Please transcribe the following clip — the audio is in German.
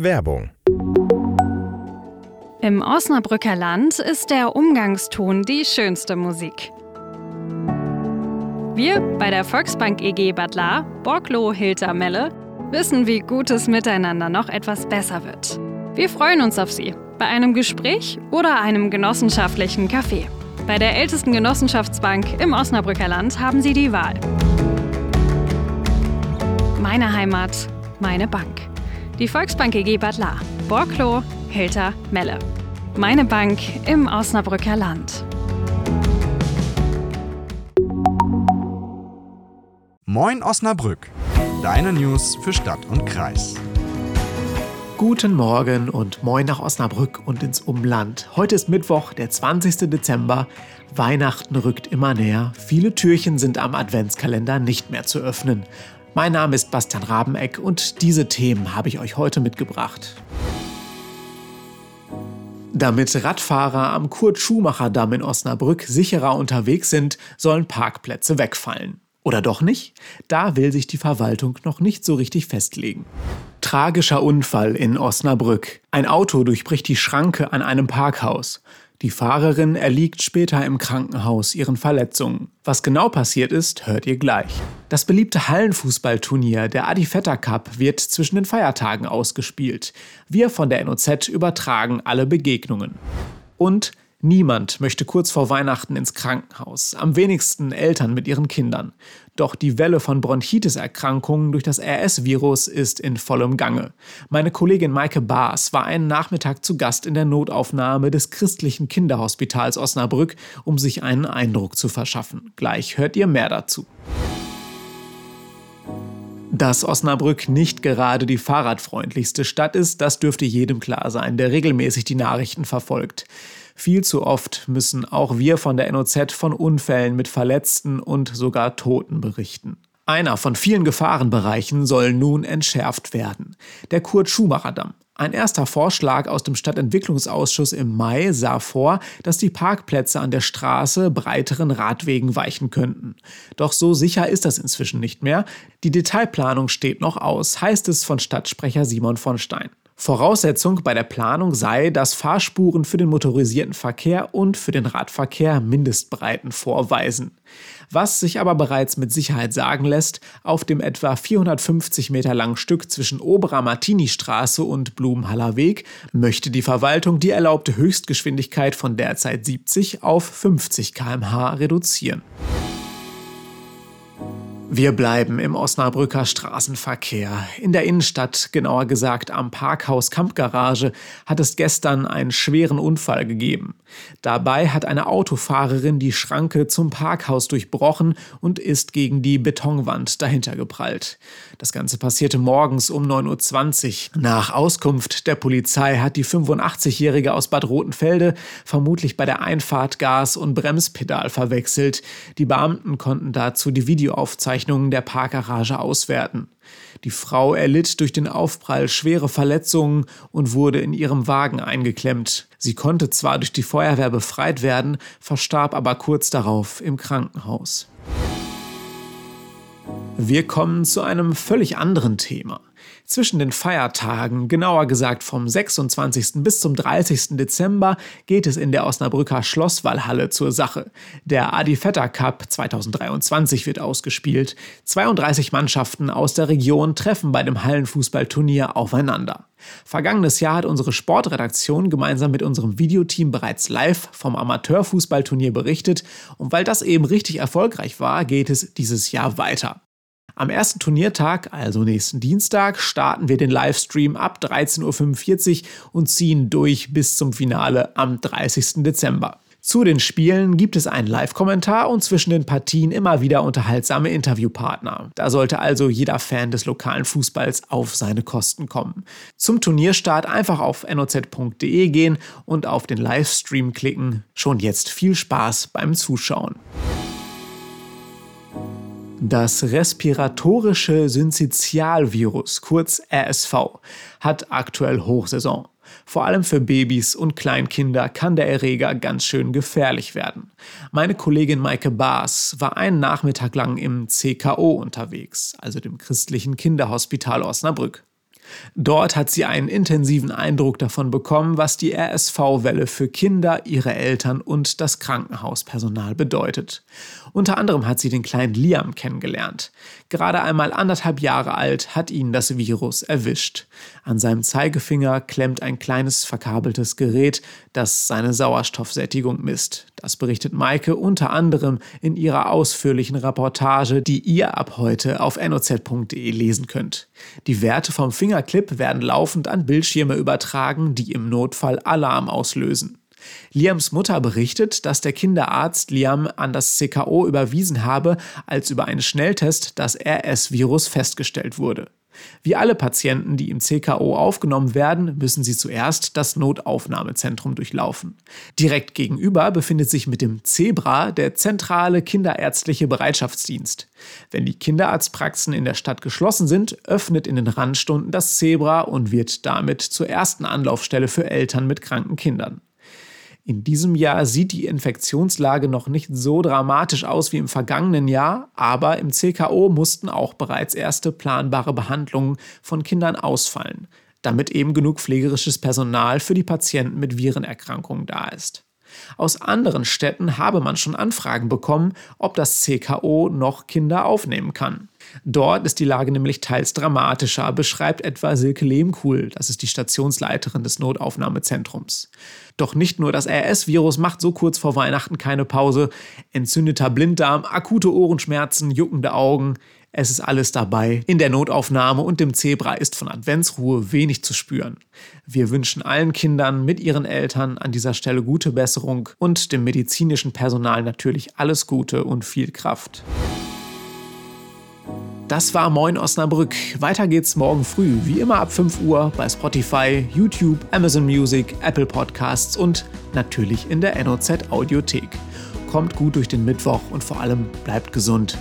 Werbung Im Osnabrücker Land ist der Umgangston die schönste Musik. Wir bei der Volksbank EG Bad La, Borglo Hilter Melle, wissen, wie gutes Miteinander noch etwas besser wird. Wir freuen uns auf Sie bei einem Gespräch oder einem genossenschaftlichen Kaffee. Bei der ältesten Genossenschaftsbank im Osnabrücker Land haben Sie die Wahl. Meine Heimat, meine Bank. Die Volksbank EG Bad La, Borklo, Hilter, Melle. Meine Bank im Osnabrücker Land. Moin Osnabrück, deine News für Stadt und Kreis. Guten Morgen und moin nach Osnabrück und ins Umland. Heute ist Mittwoch, der 20. Dezember. Weihnachten rückt immer näher. Viele Türchen sind am Adventskalender nicht mehr zu öffnen. Mein Name ist Bastian Rabeneck und diese Themen habe ich euch heute mitgebracht. Damit Radfahrer am Kurt-Schumacher-Damm in Osnabrück sicherer unterwegs sind, sollen Parkplätze wegfallen. Oder doch nicht? Da will sich die Verwaltung noch nicht so richtig festlegen. Tragischer Unfall in Osnabrück. Ein Auto durchbricht die Schranke an einem Parkhaus. Die Fahrerin erliegt später im Krankenhaus ihren Verletzungen. Was genau passiert ist, hört ihr gleich. Das beliebte Hallenfußballturnier, der Adi Vetter Cup, wird zwischen den Feiertagen ausgespielt. Wir von der NOZ übertragen alle Begegnungen. Und Niemand möchte kurz vor Weihnachten ins Krankenhaus, am wenigsten Eltern mit ihren Kindern. Doch die Welle von Bronchitiserkrankungen durch das RS-Virus ist in vollem Gange. Meine Kollegin Maike Baas war einen Nachmittag zu Gast in der Notaufnahme des christlichen Kinderhospitals Osnabrück, um sich einen Eindruck zu verschaffen. Gleich hört ihr mehr dazu. Dass Osnabrück nicht gerade die fahrradfreundlichste Stadt ist, das dürfte jedem klar sein, der regelmäßig die Nachrichten verfolgt. Viel zu oft müssen auch wir von der NOZ von Unfällen mit Verletzten und sogar Toten berichten. Einer von vielen Gefahrenbereichen soll nun entschärft werden. Der Kurt-Schumacher-Damm. Ein erster Vorschlag aus dem Stadtentwicklungsausschuss im Mai sah vor, dass die Parkplätze an der Straße breiteren Radwegen weichen könnten. Doch so sicher ist das inzwischen nicht mehr. Die Detailplanung steht noch aus, heißt es von Stadtsprecher Simon von Stein. Voraussetzung bei der Planung sei, dass Fahrspuren für den motorisierten Verkehr und für den Radverkehr Mindestbreiten vorweisen. Was sich aber bereits mit Sicherheit sagen lässt, auf dem etwa 450 Meter langen Stück zwischen Oberer Martini-Straße und Blumenhaller Weg möchte die Verwaltung die erlaubte Höchstgeschwindigkeit von derzeit 70 auf 50 km/h reduzieren. Wir bleiben im Osnabrücker Straßenverkehr. In der Innenstadt, genauer gesagt am Parkhaus Kampgarage, hat es gestern einen schweren Unfall gegeben. Dabei hat eine Autofahrerin die Schranke zum Parkhaus durchbrochen und ist gegen die Betonwand dahinter geprallt. Das Ganze passierte morgens um 9.20 Uhr. Nach Auskunft der Polizei hat die 85-Jährige aus Bad Rotenfelde vermutlich bei der Einfahrt Gas und Bremspedal verwechselt. Die Beamten konnten dazu die Videoaufzeichnung Aufzeichnungen der Parkgarage auswerten. Die Frau erlitt durch den Aufprall schwere Verletzungen und wurde in ihrem Wagen eingeklemmt. Sie konnte zwar durch die Feuerwehr befreit werden, verstarb aber kurz darauf im Krankenhaus. Wir kommen zu einem völlig anderen Thema. Zwischen den Feiertagen, genauer gesagt vom 26. bis zum 30. Dezember, geht es in der Osnabrücker Schlosswallhalle zur Sache. Der Adi Vetter Cup 2023 wird ausgespielt. 32 Mannschaften aus der Region treffen bei dem Hallenfußballturnier aufeinander. Vergangenes Jahr hat unsere Sportredaktion gemeinsam mit unserem Videoteam bereits live vom Amateurfußballturnier berichtet und weil das eben richtig erfolgreich war, geht es dieses Jahr weiter. Am ersten Turniertag, also nächsten Dienstag, starten wir den Livestream ab 13.45 Uhr und ziehen durch bis zum Finale am 30. Dezember. Zu den Spielen gibt es einen Live-Kommentar und zwischen den Partien immer wieder unterhaltsame Interviewpartner. Da sollte also jeder Fan des lokalen Fußballs auf seine Kosten kommen. Zum Turnierstart einfach auf noz.de gehen und auf den Livestream klicken. Schon jetzt viel Spaß beim Zuschauen. Das respiratorische Syncytialvirus, kurz RSV, hat aktuell Hochsaison. Vor allem für Babys und Kleinkinder kann der Erreger ganz schön gefährlich werden. Meine Kollegin Maike Baas war einen Nachmittag lang im CKO unterwegs, also dem christlichen Kinderhospital Osnabrück. Dort hat sie einen intensiven Eindruck davon bekommen, was die RSV-Welle für Kinder, ihre Eltern und das Krankenhauspersonal bedeutet. Unter anderem hat sie den kleinen Liam kennengelernt. Gerade einmal anderthalb Jahre alt hat ihn das Virus erwischt. An seinem Zeigefinger klemmt ein kleines verkabeltes Gerät, das seine Sauerstoffsättigung misst. Das berichtet Maike unter anderem in ihrer ausführlichen Reportage, die ihr ab heute auf noz.de lesen könnt. Die Werte vom Fingerclip werden laufend an Bildschirme übertragen, die im Notfall Alarm auslösen. Liams Mutter berichtet, dass der Kinderarzt Liam an das CKO überwiesen habe, als über einen Schnelltest das RS-Virus festgestellt wurde. Wie alle Patienten, die im CKO aufgenommen werden, müssen sie zuerst das Notaufnahmezentrum durchlaufen. Direkt gegenüber befindet sich mit dem Zebra der zentrale kinderärztliche Bereitschaftsdienst. Wenn die Kinderarztpraxen in der Stadt geschlossen sind, öffnet in den Randstunden das Zebra und wird damit zur ersten Anlaufstelle für Eltern mit kranken Kindern. In diesem Jahr sieht die Infektionslage noch nicht so dramatisch aus wie im vergangenen Jahr, aber im CKO mussten auch bereits erste planbare Behandlungen von Kindern ausfallen, damit eben genug pflegerisches Personal für die Patienten mit Virenerkrankungen da ist. Aus anderen Städten habe man schon Anfragen bekommen, ob das CKO noch Kinder aufnehmen kann. Dort ist die Lage nämlich teils dramatischer, beschreibt etwa Silke Lehmkuhl, das ist die Stationsleiterin des Notaufnahmezentrums. Doch nicht nur das RS-Virus macht so kurz vor Weihnachten keine Pause. Entzündeter Blinddarm, akute Ohrenschmerzen, juckende Augen. Es ist alles dabei. In der Notaufnahme und dem Zebra ist von Adventsruhe wenig zu spüren. Wir wünschen allen Kindern mit ihren Eltern an dieser Stelle gute Besserung und dem medizinischen Personal natürlich alles Gute und viel Kraft. Das war Moin Osnabrück. Weiter geht's morgen früh, wie immer ab 5 Uhr bei Spotify, YouTube, Amazon Music, Apple Podcasts und natürlich in der NOZ Audiothek. Kommt gut durch den Mittwoch und vor allem bleibt gesund.